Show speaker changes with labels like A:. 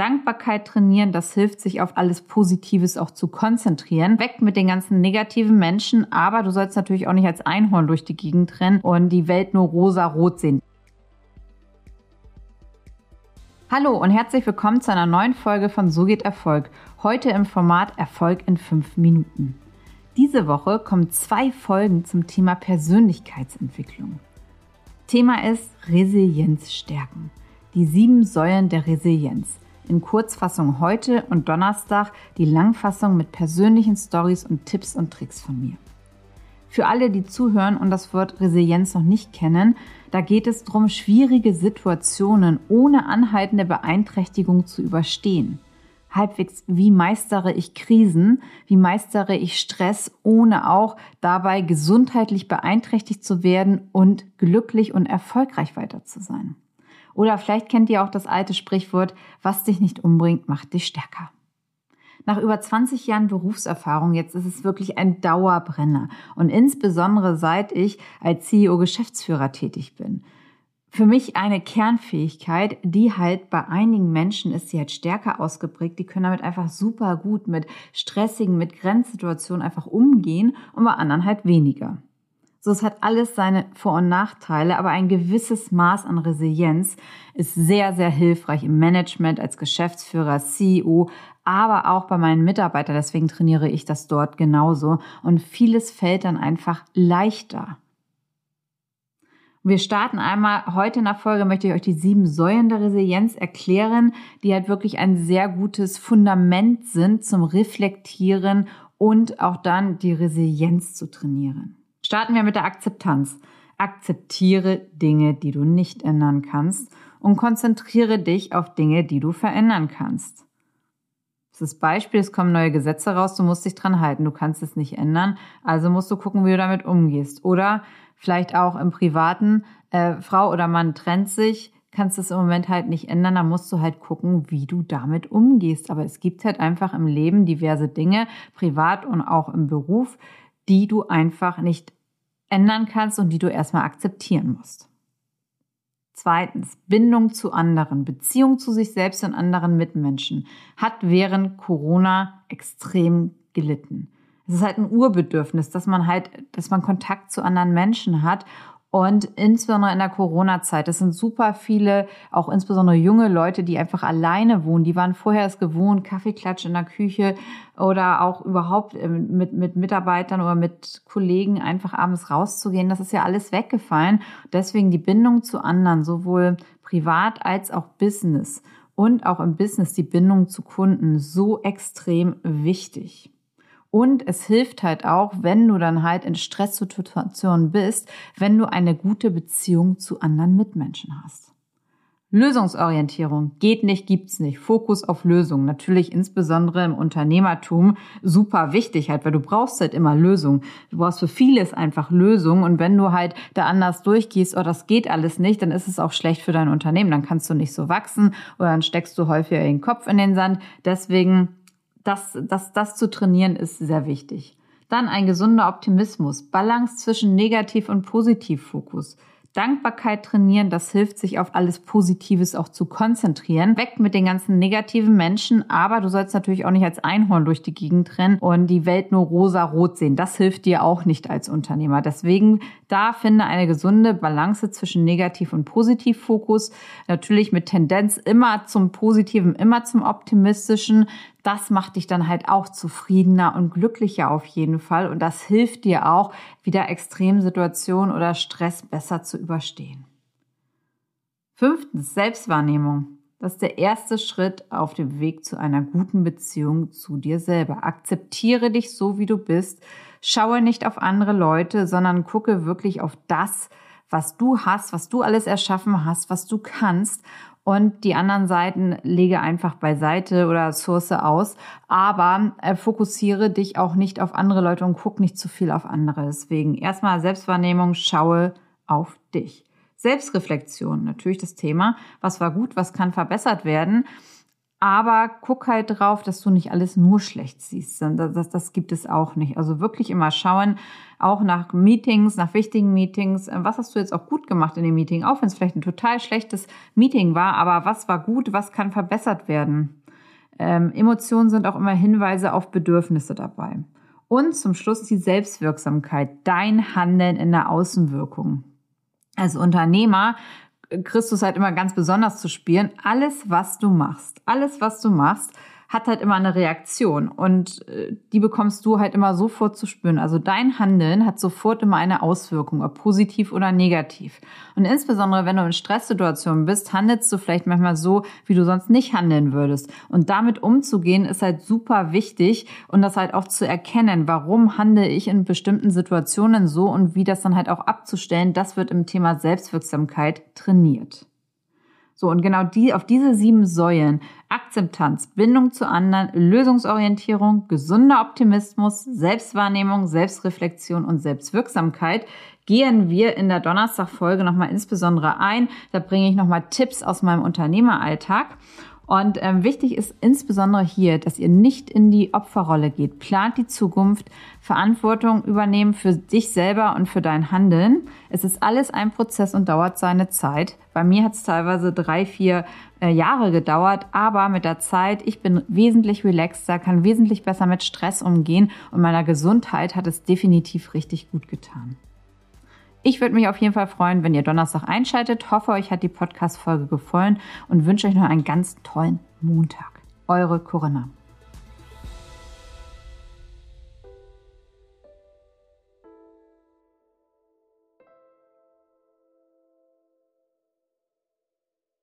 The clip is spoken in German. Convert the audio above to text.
A: Dankbarkeit trainieren, das hilft sich auf alles Positives auch zu konzentrieren. Weg mit den ganzen negativen Menschen, aber du sollst natürlich auch nicht als Einhorn durch die Gegend rennen und die Welt nur rosa-rot sehen. Hallo und herzlich willkommen zu einer neuen Folge von So geht Erfolg. Heute im Format Erfolg in fünf Minuten. Diese Woche kommen zwei Folgen zum Thema Persönlichkeitsentwicklung. Thema ist Resilienz stärken. Die sieben Säulen der Resilienz in Kurzfassung heute und Donnerstag die Langfassung mit persönlichen Stories und Tipps und Tricks von mir. Für alle, die zuhören und das Wort Resilienz noch nicht kennen, da geht es darum, schwierige Situationen ohne anhaltende Beeinträchtigung zu überstehen. Halbwegs, wie meistere ich Krisen, wie meistere ich Stress, ohne auch dabei gesundheitlich beeinträchtigt zu werden und glücklich und erfolgreich weiter zu sein. Oder vielleicht kennt ihr auch das alte Sprichwort, was dich nicht umbringt, macht dich stärker. Nach über 20 Jahren Berufserfahrung jetzt ist es wirklich ein Dauerbrenner und insbesondere seit ich als CEO Geschäftsführer tätig bin. Für mich eine Kernfähigkeit, die halt bei einigen Menschen ist sie halt stärker ausgeprägt. Die können damit einfach super gut mit stressigen, mit Grenzsituationen einfach umgehen und bei anderen halt weniger. So, es hat alles seine Vor- und Nachteile, aber ein gewisses Maß an Resilienz ist sehr, sehr hilfreich im Management als Geschäftsführer, CEO, aber auch bei meinen Mitarbeitern. Deswegen trainiere ich das dort genauso. Und vieles fällt dann einfach leichter. Wir starten einmal heute in der Folge, möchte ich euch die sieben Säulen der Resilienz erklären, die halt wirklich ein sehr gutes Fundament sind zum Reflektieren und auch dann die Resilienz zu trainieren. Starten wir mit der Akzeptanz. Akzeptiere Dinge, die du nicht ändern kannst und konzentriere dich auf Dinge, die du verändern kannst. Das Beispiel, es kommen neue Gesetze raus, du musst dich dran halten, du kannst es nicht ändern, also musst du gucken, wie du damit umgehst. Oder vielleicht auch im Privaten, äh, Frau oder Mann trennt sich, kannst es im Moment halt nicht ändern, da musst du halt gucken, wie du damit umgehst. Aber es gibt halt einfach im Leben diverse Dinge, privat und auch im Beruf, die du einfach nicht ändern kannst und die du erstmal akzeptieren musst. Zweitens, Bindung zu anderen, Beziehung zu sich selbst und anderen Mitmenschen hat während Corona extrem gelitten. Es ist halt ein Urbedürfnis, dass man halt, dass man Kontakt zu anderen Menschen hat und insbesondere in der Corona-Zeit, das sind super viele, auch insbesondere junge Leute, die einfach alleine wohnen. Die waren vorher es gewohnt, Kaffeeklatsch in der Küche oder auch überhaupt ähm, mit, mit Mitarbeitern oder mit Kollegen einfach abends rauszugehen. Das ist ja alles weggefallen. Deswegen die Bindung zu anderen, sowohl privat als auch Business und auch im Business die Bindung zu Kunden so extrem wichtig. Und es hilft halt auch, wenn du dann halt in Stresssituationen bist, wenn du eine gute Beziehung zu anderen Mitmenschen hast. Lösungsorientierung geht nicht, gibt's nicht. Fokus auf Lösungen. Natürlich insbesondere im Unternehmertum super wichtig halt, weil du brauchst halt immer Lösungen. Du brauchst für vieles einfach Lösungen und wenn du halt da anders durchgehst, oh, das geht alles nicht, dann ist es auch schlecht für dein Unternehmen. Dann kannst du nicht so wachsen oder dann steckst du häufiger den Kopf in den Sand. Deswegen das, das, das zu trainieren ist sehr wichtig. Dann ein gesunder Optimismus, Balance zwischen Negativ- und Positivfokus. Dankbarkeit trainieren, das hilft sich auf alles Positives auch zu konzentrieren. Weg mit den ganzen negativen Menschen, aber du sollst natürlich auch nicht als Einhorn durch die Gegend rennen und die Welt nur rosa-rot sehen. Das hilft dir auch nicht als Unternehmer. Deswegen da finde eine gesunde Balance zwischen Negativ- und Positivfokus. Natürlich mit Tendenz immer zum Positiven, immer zum Optimistischen das macht dich dann halt auch zufriedener und glücklicher auf jeden Fall. Und das hilft dir auch, wieder Extremsituationen oder Stress besser zu überstehen. Fünftens, Selbstwahrnehmung. Das ist der erste Schritt auf dem Weg zu einer guten Beziehung zu dir selber. Akzeptiere dich so, wie du bist. Schaue nicht auf andere Leute, sondern gucke wirklich auf das, was du hast, was du alles erschaffen hast, was du kannst und die anderen Seiten lege einfach beiseite oder source aus. Aber äh, fokussiere dich auch nicht auf andere Leute und guck nicht zu viel auf andere. Deswegen erstmal Selbstwahrnehmung, schaue auf dich. Selbstreflexion, natürlich das Thema. Was war gut, was kann verbessert werden? Aber guck halt drauf, dass du nicht alles nur schlecht siehst. Das, das, gibt es auch nicht. Also wirklich immer schauen, auch nach Meetings, nach wichtigen Meetings, äh, was hast du jetzt auch gut gemacht in dem Meeting, auch wenn es vielleicht ein total schlechtes Meeting war, aber was war gut, was kann verbessert werden. Ähm, Emotionen sind auch immer Hinweise auf Bedürfnisse dabei. Und zum Schluss die Selbstwirksamkeit, dein Handeln in der Außenwirkung. Als Unternehmer es halt immer ganz besonders zu spielen. Alles, was du machst, alles, was du machst, hat halt immer eine Reaktion und äh, die bekommst du halt immer sofort zu spüren. Also dein Handeln hat sofort immer eine Auswirkung, ob positiv oder negativ. Und insbesondere, wenn du in Stresssituationen bist, handelst du vielleicht manchmal so, wie du sonst nicht handeln würdest. Und damit umzugehen ist halt super wichtig und das halt auch zu erkennen, warum handle ich in bestimmten Situationen so und wie das dann halt auch abzustellen, das wird im Thema Selbstwirksamkeit trainiert. So, und genau die, auf diese sieben Säulen, Akzeptanz, Bindung zu anderen, Lösungsorientierung, gesunder Optimismus, Selbstwahrnehmung, Selbstreflexion und Selbstwirksamkeit, gehen wir in der Donnerstagfolge nochmal insbesondere ein. Da bringe ich nochmal Tipps aus meinem Unternehmeralltag. Und ähm, wichtig ist insbesondere hier, dass ihr nicht in die Opferrolle geht. Plant die Zukunft, Verantwortung übernehmen für dich selber und für dein Handeln. Es ist alles ein Prozess und dauert seine Zeit. Bei mir hat es teilweise drei, vier äh, Jahre gedauert, aber mit der Zeit, ich bin wesentlich relaxter, kann wesentlich besser mit Stress umgehen und meiner Gesundheit hat es definitiv richtig gut getan. Ich würde mich auf jeden Fall freuen, wenn ihr Donnerstag einschaltet. Hoffe, euch hat die Podcast-Folge gefallen und wünsche euch noch einen ganz tollen Montag. Eure Corinna.